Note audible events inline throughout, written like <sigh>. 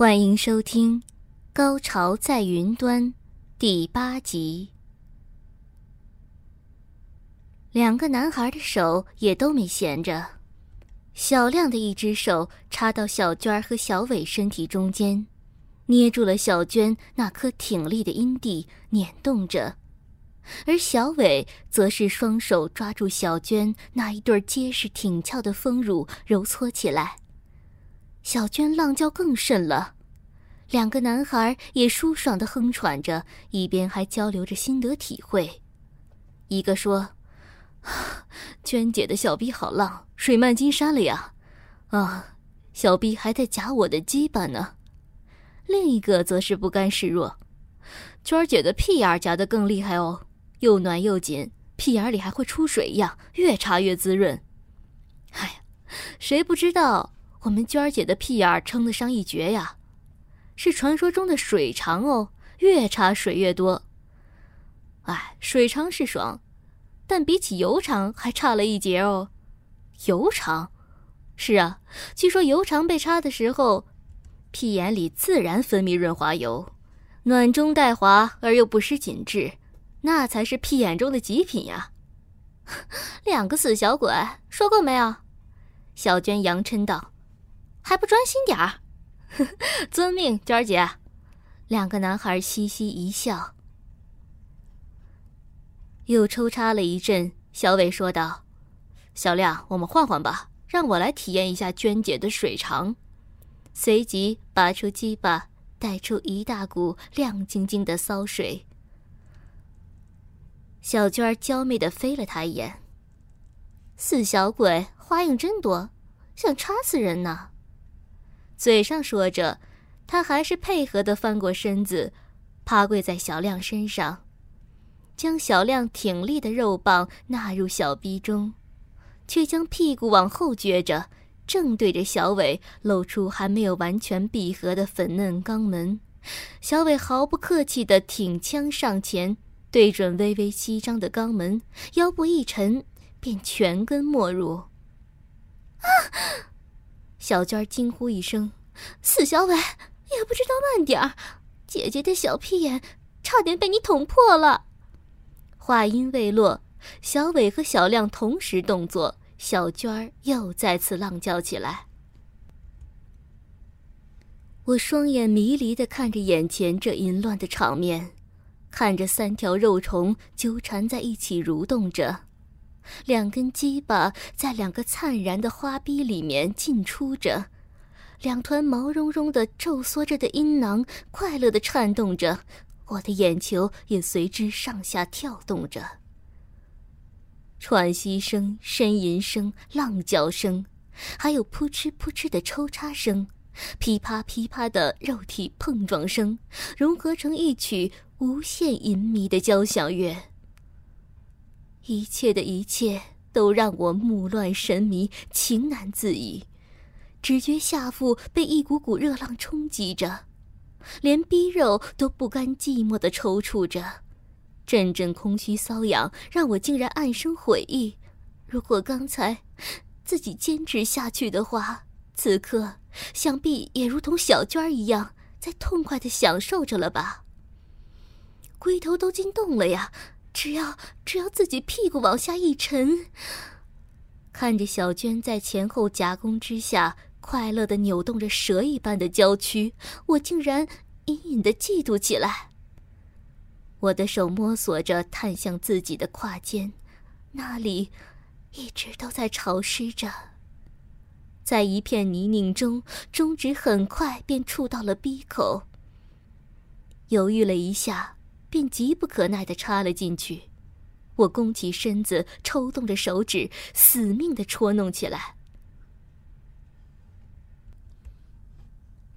欢迎收听《高潮在云端》第八集。两个男孩的手也都没闲着，小亮的一只手插到小娟儿和小伟身体中间，捏住了小娟那颗挺立的阴蒂，捻动着；而小伟则是双手抓住小娟那一对结实挺翘的丰乳，揉搓起来。小娟浪叫更甚了，两个男孩也舒爽的哼喘着，一边还交流着心得体会。一个说：“娟姐的小逼好浪，水漫金山了呀！啊，小逼还在夹我的鸡巴呢。”另一个则是不甘示弱：“娟儿姐的屁眼夹得更厉害哦，又暖又紧，屁眼里还会出水一样，越插越滋润。”哎呀，谁不知道？我们娟儿姐的屁眼儿称得上一绝呀，是传说中的水长哦，越插水越多。哎，水长是爽，但比起油长还差了一截哦。油长，是啊，据说油长被插的时候，屁眼里自然分泌润滑油，暖中带滑而又不失紧致，那才是屁眼中的极品呀。<laughs> 两个死小鬼，说够没有？小娟扬嗔道。还不专心点儿，<laughs> 遵命，娟儿姐。两个男孩嘻嘻一笑，又抽插了一阵。小伟说道：“小亮，我们换换吧，让我来体验一下娟姐的水长。”随即拔出鸡巴，带出一大股亮晶晶的骚水。小娟儿娇媚的飞了他一眼：“死小鬼，花样真多，想插死人呢。”嘴上说着，他还是配合的翻过身子，趴跪在小亮身上，将小亮挺立的肉棒纳入小逼中，却将屁股往后撅着，正对着小伟，露出还没有完全闭合的粉嫩肛门。小伟毫不客气的挺枪上前，对准微微翕张的肛门，腰部一沉，便全根没入。啊！小娟惊呼一声：“死小伟，也不知道慢点儿！姐姐的小屁眼差点被你捅破了。”话音未落，小伟和小亮同时动作，小娟儿又再次浪叫起来。我双眼迷离的看着眼前这淫乱的场面，看着三条肉虫纠缠在一起蠕动着。两根鸡巴在两个灿然的花逼里面进出着，两团毛茸茸的皱缩着的阴囊快乐的颤动着，我的眼球也随之上下跳动着。喘息声、呻吟声、浪叫声，还有扑哧扑哧的抽插声，噼啪噼啪的肉体碰撞声，融合成一曲无限淫靡的交响乐。一切的一切都让我目乱神迷，情难自已，只觉下腹被一股股热浪冲击着，连逼肉都不甘寂寞的抽搐着，阵阵空虚瘙痒让我竟然暗生悔意。如果刚才自己坚持下去的话，此刻想必也如同小娟儿一样，在痛快的享受着了吧。龟头都惊动了呀！只要只要自己屁股往下一沉，看着小娟在前后夹攻之下快乐的扭动着蛇一般的娇躯，我竟然隐隐的嫉妒起来。我的手摸索着探向自己的胯间，那里一直都在潮湿着。在一片泥泞中，中指很快便触到了鼻口。犹豫了一下。便急不可耐地插了进去，我弓起身子，抽动着手指，死命地戳弄起来。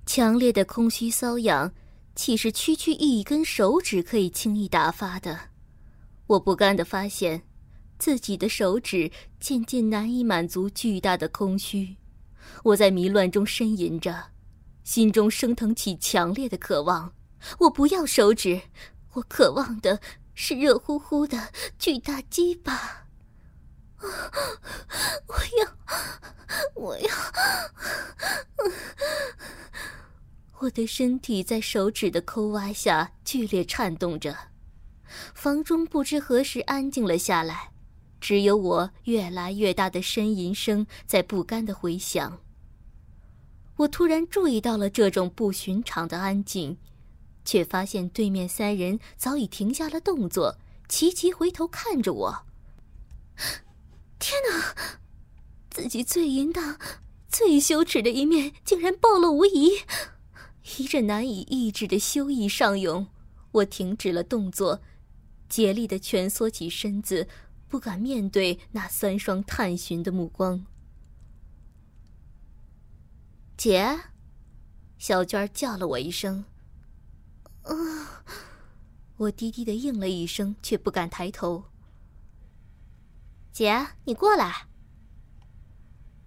强烈的空虚瘙痒，岂是区区一根手指可以轻易打发的？我不甘地发现，自己的手指渐渐难以满足巨大的空虚。我在迷乱中呻吟着，心中升腾起强烈的渴望。我不要手指，我渴望的是热乎乎的巨大鸡巴。我要，我要！我的身体在手指的抠挖下剧烈颤动着，房中不知何时安静了下来，只有我越来越大的呻吟声在不甘的回响。我突然注意到了这种不寻常的安静，却发现对面三人早已停下了动作，齐齐回头看着我。天哪！自己最淫荡、最羞耻的一面竟然暴露无遗，一阵难以抑制的羞意上涌，我停止了动作，竭力的蜷缩起身子，不敢面对那三双探寻的目光。姐，小娟叫了我一声。啊，我低低的应了一声，却不敢抬头。姐，你过来。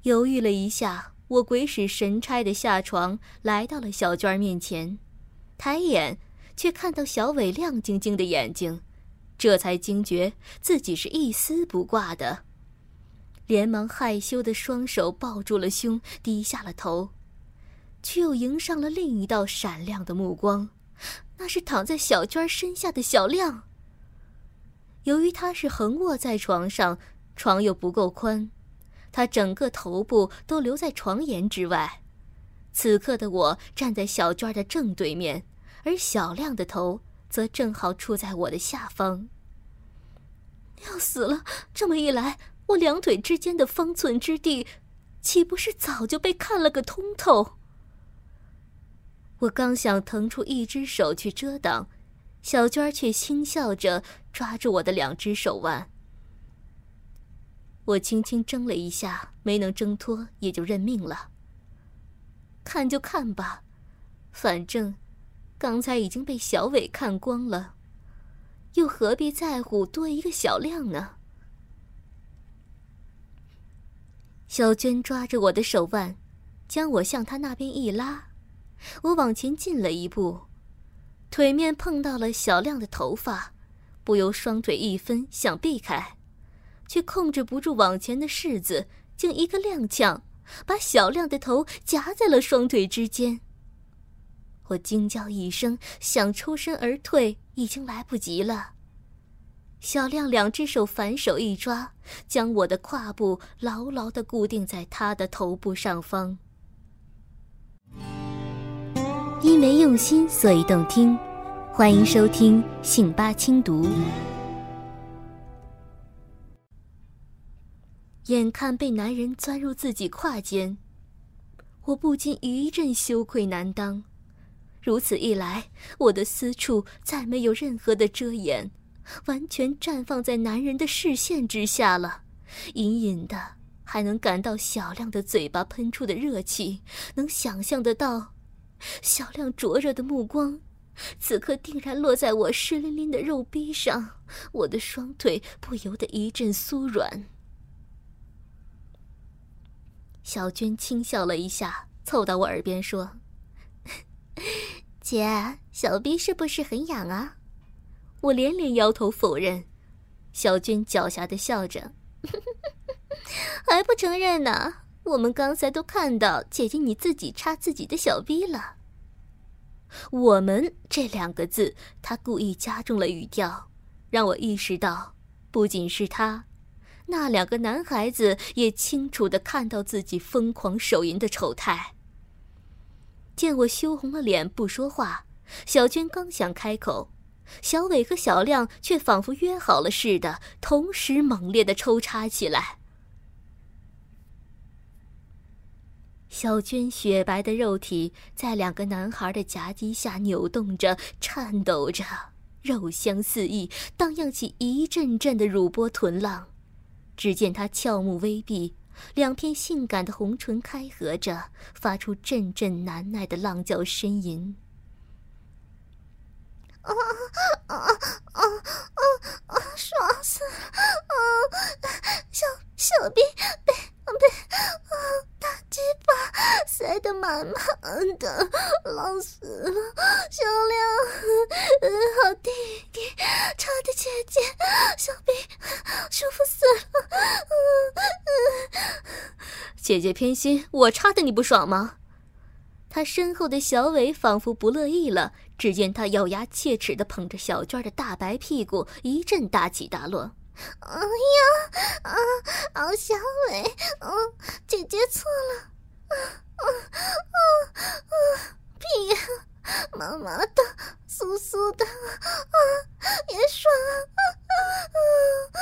犹豫了一下，我鬼使神差的下床，来到了小娟面前，抬眼却看到小伟亮晶晶的眼睛，这才惊觉自己是一丝不挂的，连忙害羞的双手抱住了胸，低下了头，却又迎上了另一道闪亮的目光，那是躺在小娟身下的小亮。由于他是横卧在床上。床又不够宽，他整个头部都留在床沿之外。此刻的我站在小娟的正对面，而小亮的头则正好处在我的下方。要死了！这么一来，我两腿之间的方寸之地，岂不是早就被看了个通透？我刚想腾出一只手去遮挡，小娟却轻笑着抓住我的两只手腕。我轻轻挣了一下，没能挣脱，也就认命了。看就看吧，反正刚才已经被小伟看光了，又何必在乎多一个小亮呢？小娟抓着我的手腕，将我向她那边一拉，我往前进了一步，腿面碰到了小亮的头发，不由双腿一分，想避开。却控制不住往前的势子，竟一个踉跄，把小亮的头夹在了双腿之间。我惊叫一声，想抽身而退，已经来不及了。小亮两只手反手一抓，将我的胯部牢牢地固定在他的头部上方。因为用心，所以动听。欢迎收听《信八轻读》。眼看被男人钻入自己胯间，我不禁一阵羞愧难当。如此一来，我的私处再没有任何的遮掩，完全绽放在男人的视线之下了。隐隐的还能感到小亮的嘴巴喷出的热气，能想象得到，小亮灼热的目光，此刻定然落在我湿淋淋的肉壁上，我的双腿不由得一阵酥软。小娟轻笑了一下，凑到我耳边说：“姐，小臂是不是很痒啊？”我连连摇头否认。小娟狡黠的笑着：<laughs> “还不承认呢？我们刚才都看到姐姐你自己插自己的小逼了。”“我们”这两个字，他故意加重了语调，让我意识到，不仅是他。那两个男孩子也清楚的看到自己疯狂手淫的丑态。见我羞红了脸不说话，小娟刚想开口，小伟和小亮却仿佛约好了似的，同时猛烈的抽插起来。小娟雪白的肉体在两个男孩的夹击下扭动着、颤抖着，肉香四溢，荡漾起一阵阵的乳波臀浪。只见他俏目微闭，两片性感的红唇开合着，发出阵阵难耐的浪叫呻吟。啊啊啊啊啊！爽死了！啊，小小兵被被啊大鸡巴塞得满满的，浪死了！小亮，好弟弟，差的姐姐，小兵舒服死了！姐姐偏心，我插的你不爽吗？他身后的小伟仿佛不乐意了，只见他咬牙切齿的捧着小娟的大白屁股，一阵大起大落。哎呀，啊啊！小伟，嗯，姐姐错了，啊啊啊啊！屁呀，麻麻的，酥酥的，啊，也爽啊啊！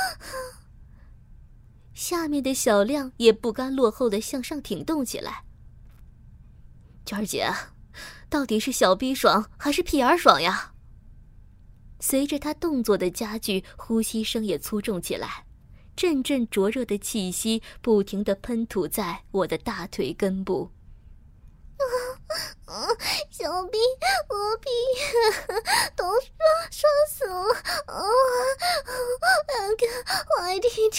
下面的小亮也不甘落后的向上挺动起来。娟儿姐，到底是小逼爽还是屁眼爽呀？随着他动作的加剧，呼吸声也粗重起来，阵阵灼热的气息不停的喷吐在我的大腿根部。啊啊，小逼，我逼，都爽爽死了！啊，两个坏弟弟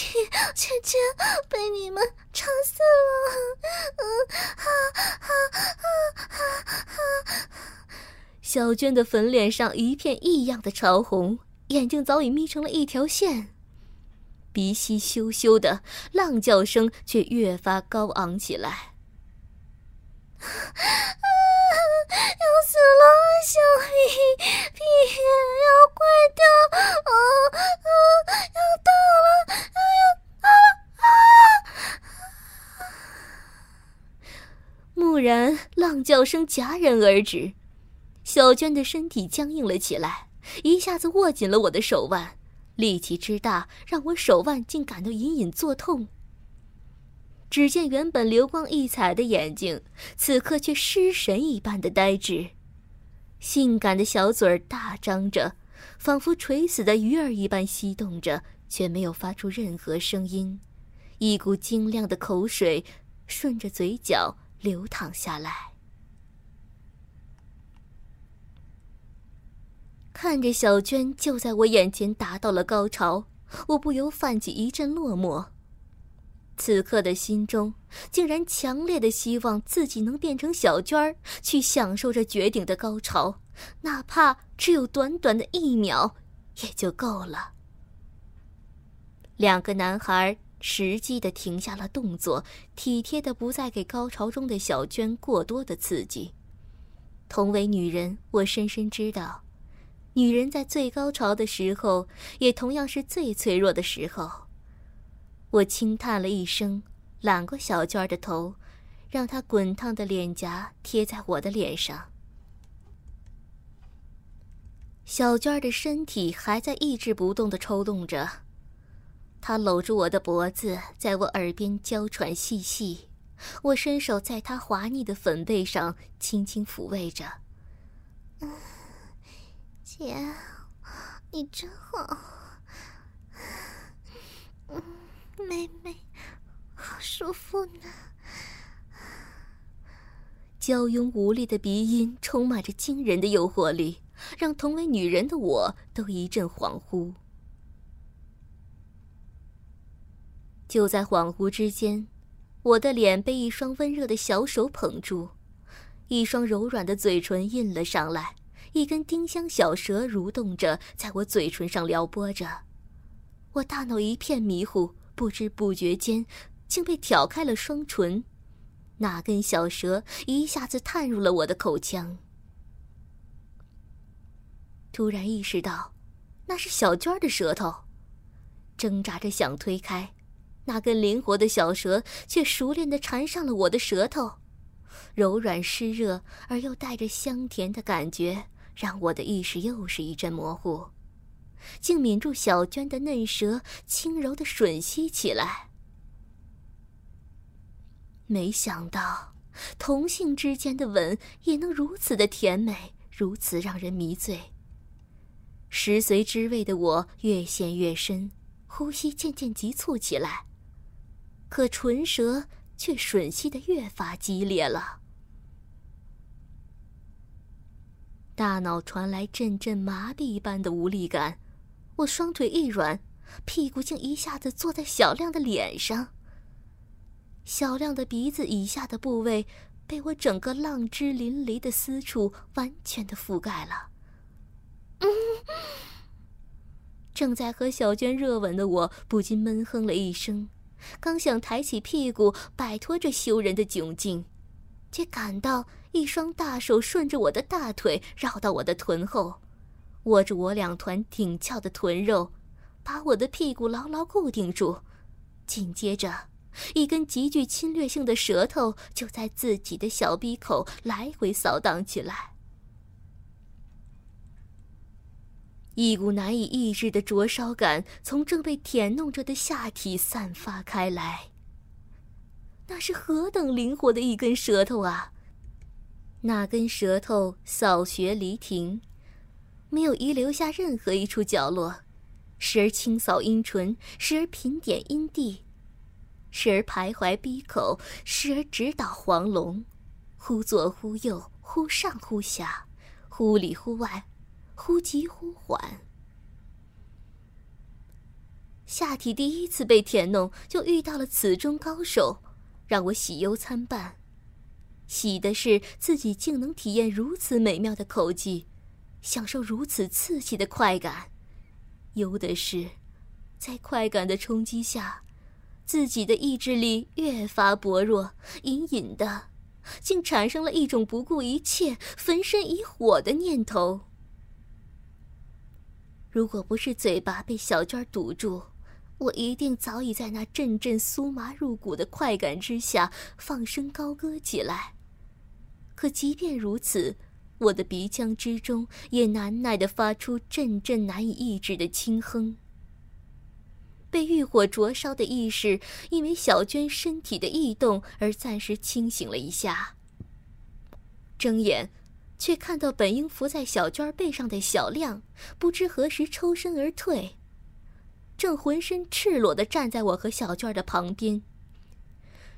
姐姐被你们插死了！嗯，哈哈哈哈哈！小娟的粉脸上一片异样的潮红，眼睛早已眯成了一条线，鼻息咻咻的，浪叫声却越发高昂起来。要死了，小屁屁要坏掉！啊啊，要到了，要啊啊！蓦然，叫声戛然而止，小娟的身体僵硬了起来，一下子握紧了我的手腕，力气之大，让我手腕竟感到隐隐作痛。只见原本流光溢彩的眼睛，此刻却失神一般的呆滞，性感的小嘴儿大张着，仿佛垂死的鱼儿一般吸动着，却没有发出任何声音。一股晶亮的口水顺着嘴角流淌下来。看着小娟就在我眼前达到了高潮，我不由泛起一阵落寞。此刻的心中，竟然强烈的希望自己能变成小娟儿，去享受这绝顶的高潮，哪怕只有短短的一秒，也就够了。两个男孩实际的停下了动作，体贴的不再给高潮中的小娟过多的刺激。同为女人，我深深知道，女人在最高潮的时候，也同样是最脆弱的时候。我轻叹了一声，揽过小娟的头，让她滚烫的脸颊贴在我的脸上。小娟的身体还在抑制不动的抽动着，她搂住我的脖子，在我耳边娇喘细细。我伸手在她滑腻的粉背上轻轻抚慰着：“姐，你真好。”妹妹，好舒服呢。娇慵无力的鼻音充满着惊人的诱惑力，让同为女人的我都一阵恍惚。就在恍惚之间，我的脸被一双温热的小手捧住，一双柔软的嘴唇印了上来，一根丁香小舌蠕动着在我嘴唇上撩拨着，我大脑一片迷糊。不知不觉间，竟被挑开了双唇，那根小蛇一下子探入了我的口腔。突然意识到，那是小娟的舌头，挣扎着想推开，那根灵活的小蛇却熟练地缠上了我的舌头，柔软湿热而又带着香甜的感觉，让我的意识又是一阵模糊。竟抿住小娟的嫩舌，轻柔的吮吸起来。没想到，同性之间的吻也能如此的甜美，如此让人迷醉。食髓知味的我越陷越深，呼吸渐渐急促起来。可唇舌却吮吸的越发激烈了。大脑传来阵阵麻痹般的无力感，我双腿一软，屁股竟一下子坐在小亮的脸上。小亮的鼻子以下的部位被我整个浪之淋漓的私处完全的覆盖了。<laughs> 正在和小娟热吻的我不禁闷哼了一声，刚想抬起屁股摆脱这羞人的窘境，却感到。一双大手顺着我的大腿绕到我的臀后，握着我两团挺翘的臀肉，把我的屁股牢牢固定住。紧接着，一根极具侵略性的舌头就在自己的小鼻口来回扫荡起来。一股难以抑制的灼烧感从正被舔弄着的下体散发开来。那是何等灵活的一根舌头啊！那根舌头扫穴离庭，没有遗留下任何一处角落，时而清扫阴唇，时而品点阴蒂，时而徘徊鼻口，时而直捣黄龙，忽左忽右，忽上忽下，忽里忽外，忽急忽缓。下体第一次被舔弄，就遇到了此中高手，让我喜忧参半。喜的是自己竟能体验如此美妙的口技，享受如此刺激的快感；忧的是，在快感的冲击下，自己的意志力越发薄弱，隐隐的，竟产生了一种不顾一切、焚身以火的念头。如果不是嘴巴被小娟堵住，我一定早已在那阵阵酥麻入骨的快感之下放声高歌起来。可即便如此，我的鼻腔之中也难耐地发出阵阵难以抑制的轻哼。被欲火灼烧的意识，因为小娟身体的异动而暂时清醒了一下。睁眼，却看到本应伏在小娟背上的小亮，不知何时抽身而退，正浑身赤裸地站在我和小娟的旁边。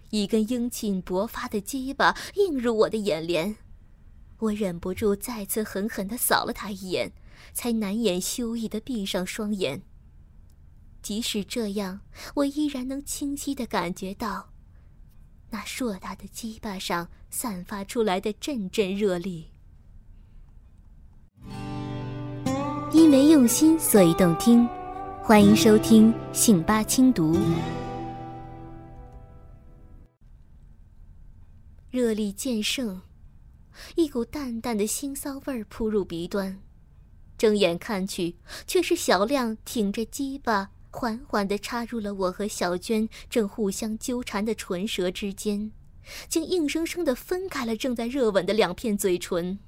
一根英气勃发的鸡巴映入我的眼帘，我忍不住再次狠狠地扫了他一眼，才难掩羞意地闭上双眼。即使这样，我依然能清晰地感觉到，那硕大的鸡巴上散发出来的阵阵热力。因为用心，所以动听，欢迎收听信八轻读。热力渐盛，一股淡淡的腥臊味儿扑入鼻端。睁眼看去，却是小亮挺着鸡巴，缓缓地插入了我和小娟正互相纠缠的唇舌之间，竟硬生生地分开了正在热吻的两片嘴唇。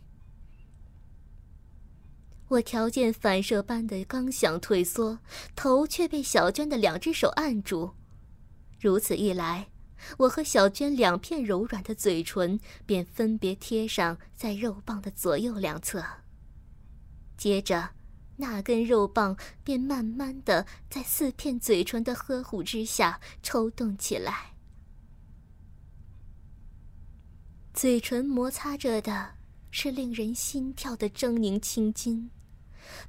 我条件反射般的刚想退缩，头却被小娟的两只手按住。如此一来。我和小娟两片柔软的嘴唇便分别贴上在肉棒的左右两侧。接着，那根肉棒便慢慢的在四片嘴唇的呵护之下抽动起来。嘴唇摩擦着的是令人心跳的狰狞青筋，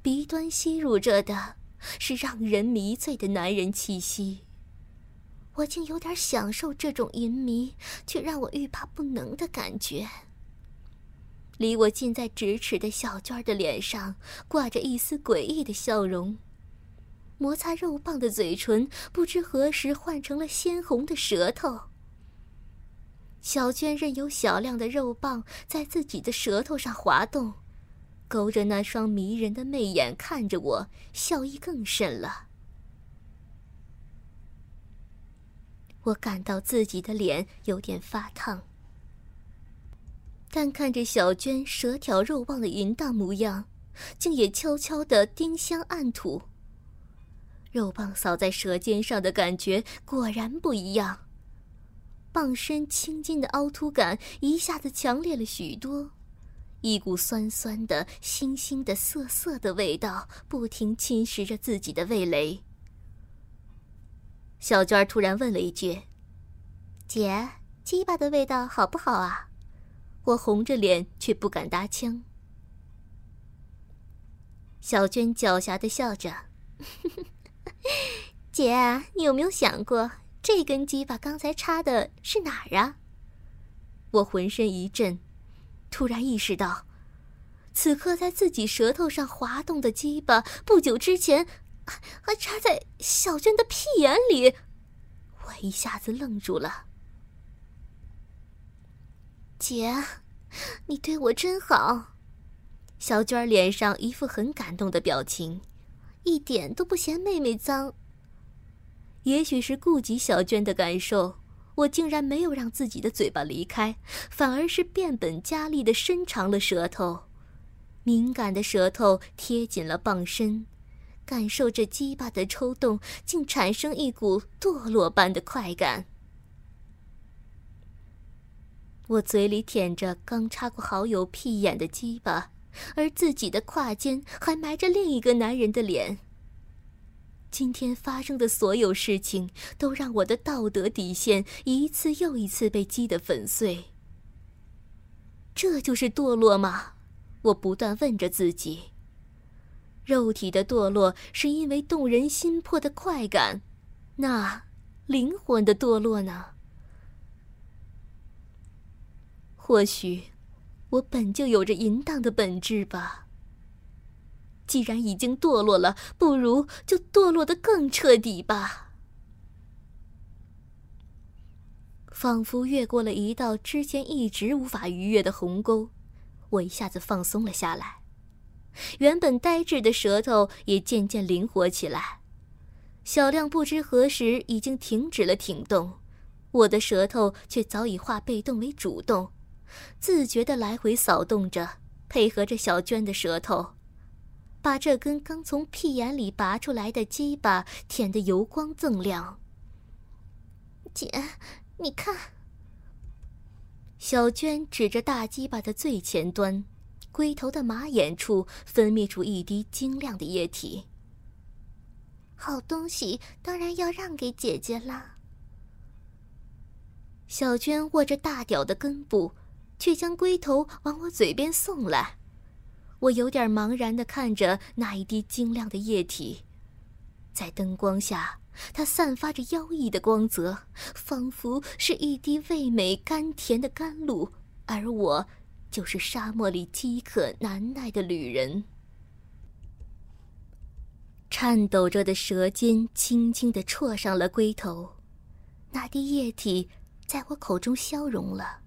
鼻端吸入着的是让人迷醉的男人气息。我竟有点享受这种淫迷，却让我欲罢不能的感觉。离我近在咫尺的小娟的脸上挂着一丝诡异的笑容，摩擦肉棒的嘴唇不知何时换成了鲜红的舌头。小娟任由小亮的肉棒在自己的舌头上滑动，勾着那双迷人的媚眼看着我，笑意更甚了。我感到自己的脸有点发烫，但看着小娟舌挑肉棒的淫荡模样，竟也悄悄的丁香暗吐。肉棒扫在舌尖上的感觉果然不一样，棒身青筋的凹凸感一下子强烈了许多，一股酸酸的、腥腥的、涩涩的味道不停侵蚀着自己的味蕾。小娟突然问了一句：“姐，鸡巴的味道好不好啊？我红着脸却不敢搭腔。小娟狡黠的笑着：“ <laughs> 姐，你有没有想过，这根鸡巴刚才插的是哪儿啊？”我浑身一震，突然意识到，此刻在自己舌头上滑动的鸡巴，不久之前还插在小娟的屁眼里。我一下子愣住了。姐，你对我真好。小娟脸上一副很感动的表情，一点都不嫌妹妹脏。也许是顾及小娟的感受，我竟然没有让自己的嘴巴离开，反而是变本加厉的伸长了舌头，敏感的舌头贴紧了棒身，感受着鸡巴的抽动，竟产生一股堕落般的快感。我嘴里舔着刚插过好友屁眼的鸡巴，而自己的胯间还埋着另一个男人的脸。今天发生的所有事情，都让我的道德底线一次又一次被击得粉碎。这就是堕落吗？我不断问着自己。肉体的堕落是因为动人心魄的快感，那灵魂的堕落呢？或许，我本就有着淫荡的本质吧。既然已经堕落了，不如就堕落的更彻底吧。仿佛越过了一道之前一直无法逾越的鸿沟，我一下子放松了下来，原本呆滞的舌头也渐渐灵活起来。小亮不知何时已经停止了挺动，我的舌头却早已化被动为主动。自觉地来回扫动着，配合着小娟的舌头，把这根刚从屁眼里拔出来的鸡巴舔得油光锃亮。姐，你看。小娟指着大鸡巴的最前端，龟头的马眼处分泌出一滴晶亮的液体。好东西当然要让给姐姐啦。小娟握着大屌的根部。却将龟头往我嘴边送来，我有点茫然地看着那一滴晶亮的液体，在灯光下，它散发着妖异的光泽，仿佛是一滴味美甘甜的甘露，而我，就是沙漠里饥渴难耐的旅人。颤抖着的舌尖轻轻地戳上了龟头，那滴液体在我口中消融了。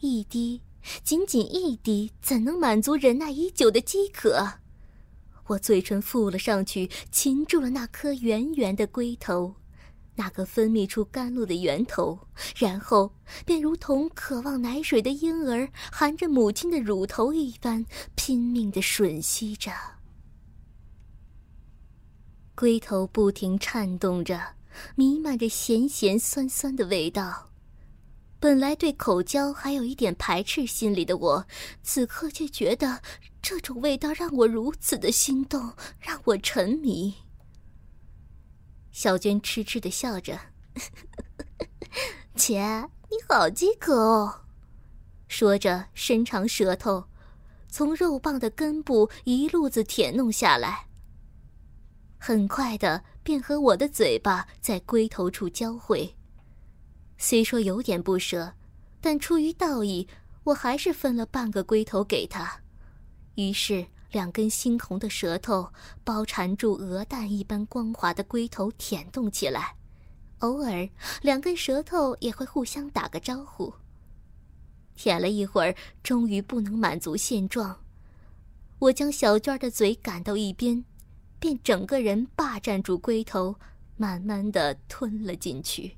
一滴，仅仅一滴，怎能满足忍耐已久的饥渴？我嘴唇附了上去，擒住了那颗圆圆的龟头，那个分泌出甘露的源头，然后便如同渴望奶水的婴儿含着母亲的乳头一般，拼命的吮吸着。龟头不停颤动着，弥漫着咸咸酸酸的味道。本来对口交还有一点排斥心理的我，此刻却觉得这种味道让我如此的心动，让我沉迷。小娟痴痴的笑着：“ <laughs> 姐，你好饥渴哦。”说着，伸长舌头，从肉棒的根部一路子舔弄下来。很快的，便和我的嘴巴在龟头处交汇。虽说有点不舍，但出于道义，我还是分了半个龟头给他。于是，两根猩红的舌头包缠住鹅蛋一般光滑的龟头，舔动起来。偶尔，两根舌头也会互相打个招呼。舔了一会儿，终于不能满足现状，我将小娟的嘴赶到一边，便整个人霸占住龟头，慢慢的吞了进去。